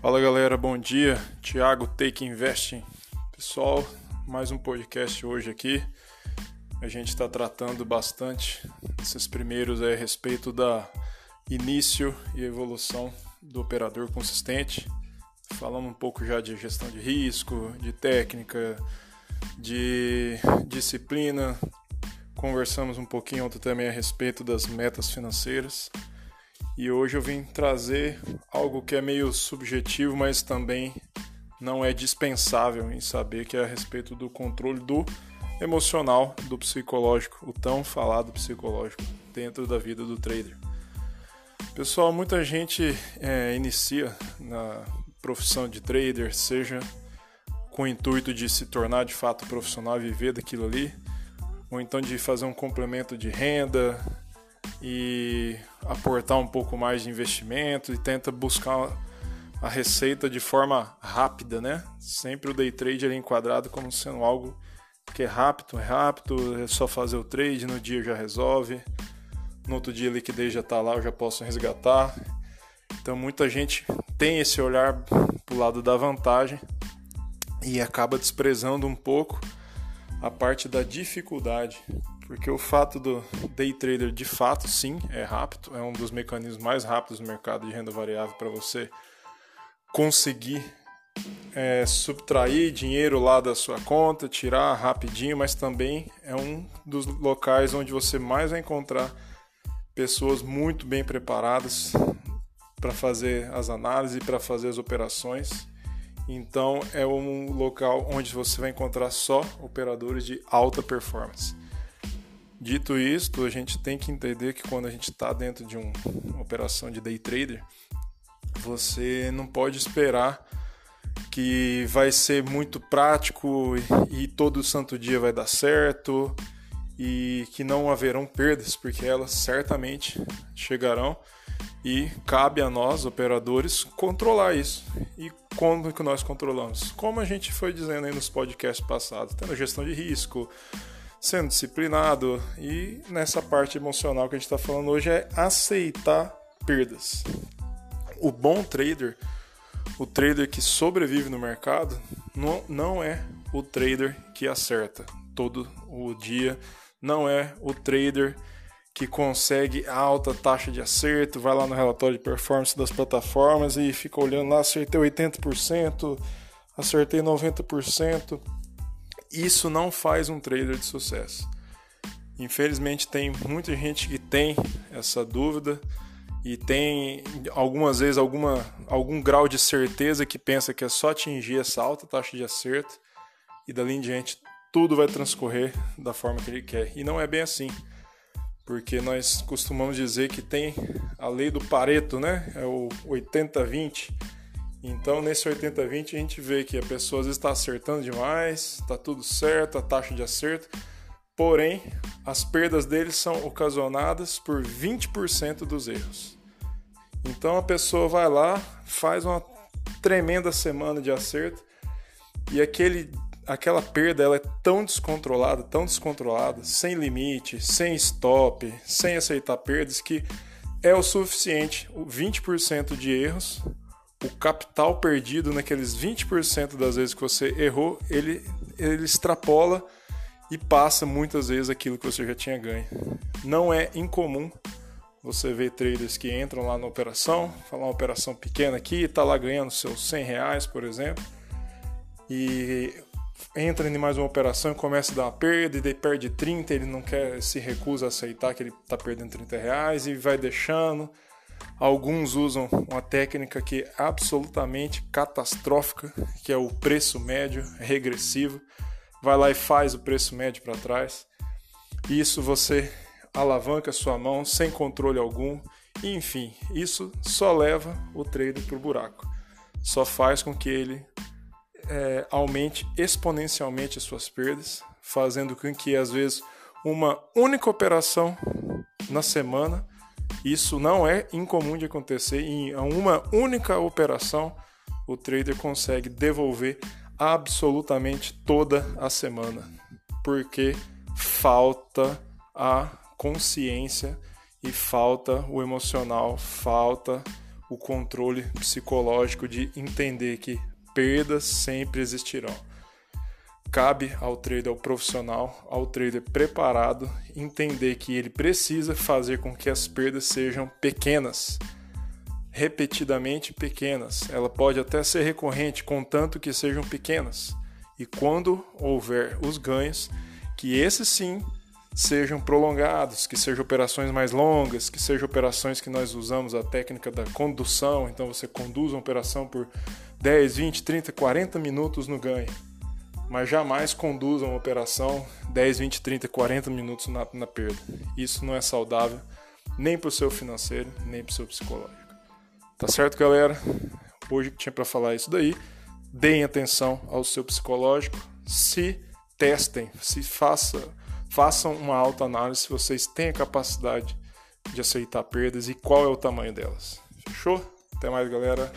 Fala galera, bom dia. Thiago Take Investing. Pessoal, mais um podcast hoje aqui. A gente está tratando bastante esses primeiros a respeito da início e evolução do operador consistente. Falamos um pouco já de gestão de risco, de técnica, de disciplina. Conversamos um pouquinho ontem também a respeito das metas financeiras. E hoje eu vim trazer algo que é meio subjetivo, mas também não é dispensável em saber que é a respeito do controle do emocional, do psicológico, o tão falado psicológico dentro da vida do trader. Pessoal, muita gente é, inicia na profissão de trader, seja com o intuito de se tornar de fato profissional viver daquilo ali, ou então de fazer um complemento de renda, e aportar um pouco mais de investimento e tenta buscar a receita de forma rápida, né? Sempre o day trade é enquadrado como sendo algo que é rápido, é rápido, é só fazer o trade, no dia já resolve, no outro dia a liquidez já está lá, eu já posso resgatar. Então muita gente tem esse olhar para o lado da vantagem e acaba desprezando um pouco a parte da dificuldade porque o fato do day trader de fato sim é rápido, é um dos mecanismos mais rápidos do mercado de renda variável para você conseguir é, subtrair dinheiro lá da sua conta, tirar rapidinho, mas também é um dos locais onde você mais vai encontrar pessoas muito bem preparadas para fazer as análises e para fazer as operações. Então é um local onde você vai encontrar só operadores de alta performance. Dito isto, a gente tem que entender que quando a gente está dentro de um, uma operação de day trader, você não pode esperar que vai ser muito prático e, e todo santo dia vai dar certo e que não haverão perdas, porque elas certamente chegarão e cabe a nós, operadores, controlar isso. E como que nós controlamos? Como a gente foi dizendo aí nos podcasts passados, tendo gestão de risco, sendo disciplinado e nessa parte emocional que a gente está falando hoje é aceitar perdas. O bom trader, o trader que sobrevive no mercado, não, não é o trader que acerta todo o dia, não é o trader que consegue alta taxa de acerto, vai lá no relatório de performance das plataformas e fica olhando lá, acertei 80%, acertei 90% isso não faz um trader de sucesso. Infelizmente tem muita gente que tem essa dúvida e tem algumas vezes alguma, algum grau de certeza que pensa que é só atingir essa alta taxa de acerto e dali em diante tudo vai transcorrer da forma que ele quer. E não é bem assim. Porque nós costumamos dizer que tem a lei do Pareto, né? É o 80-20 então, nesse 80-20, a gente vê que a pessoa está acertando demais, está tudo certo, a taxa de acerto, porém, as perdas dele são ocasionadas por 20% dos erros. Então, a pessoa vai lá, faz uma tremenda semana de acerto e aquele, aquela perda ela é tão descontrolada, tão descontrolada, sem limite, sem stop, sem aceitar perdas, que é o suficiente, 20% de erros o capital perdido naqueles 20% das vezes que você errou, ele, ele extrapola e passa muitas vezes aquilo que você já tinha ganho. Não é incomum você ver traders que entram lá na operação, falar uma operação pequena aqui, está lá ganhando seus 100 reais, por exemplo, e entra em mais uma operação e começa a dar uma perda, e daí perde 30, ele não quer, se recusa a aceitar que ele está perdendo 30 reais e vai deixando Alguns usam uma técnica que é absolutamente catastrófica, que é o preço médio regressivo. Vai lá e faz o preço médio para trás. Isso você alavanca sua mão sem controle algum. Enfim, isso só leva o trader para o buraco. Só faz com que ele é, aumente exponencialmente as suas perdas, fazendo com que às vezes uma única operação na semana isso não é incomum de acontecer. Em uma única operação, o trader consegue devolver absolutamente toda a semana, porque falta a consciência e falta o emocional, falta o controle psicológico de entender que perdas sempre existirão. Cabe ao trader, ao profissional, ao trader preparado, entender que ele precisa fazer com que as perdas sejam pequenas, repetidamente pequenas. Ela pode até ser recorrente, contanto que sejam pequenas. E quando houver os ganhos, que esses sim sejam prolongados, que sejam operações mais longas, que sejam operações que nós usamos a técnica da condução, então você conduz uma operação por 10, 20, 30, 40 minutos no ganho mas jamais conduza uma operação 10, 20, 30, 40 minutos na, na perda. Isso não é saudável nem para o seu financeiro, nem para o seu psicológico. Tá certo, galera? Hoje tinha para falar isso daí. Deem atenção ao seu psicológico, se testem, se faça, façam uma autoanálise se vocês têm a capacidade de aceitar perdas e qual é o tamanho delas. Fechou? Até mais, galera.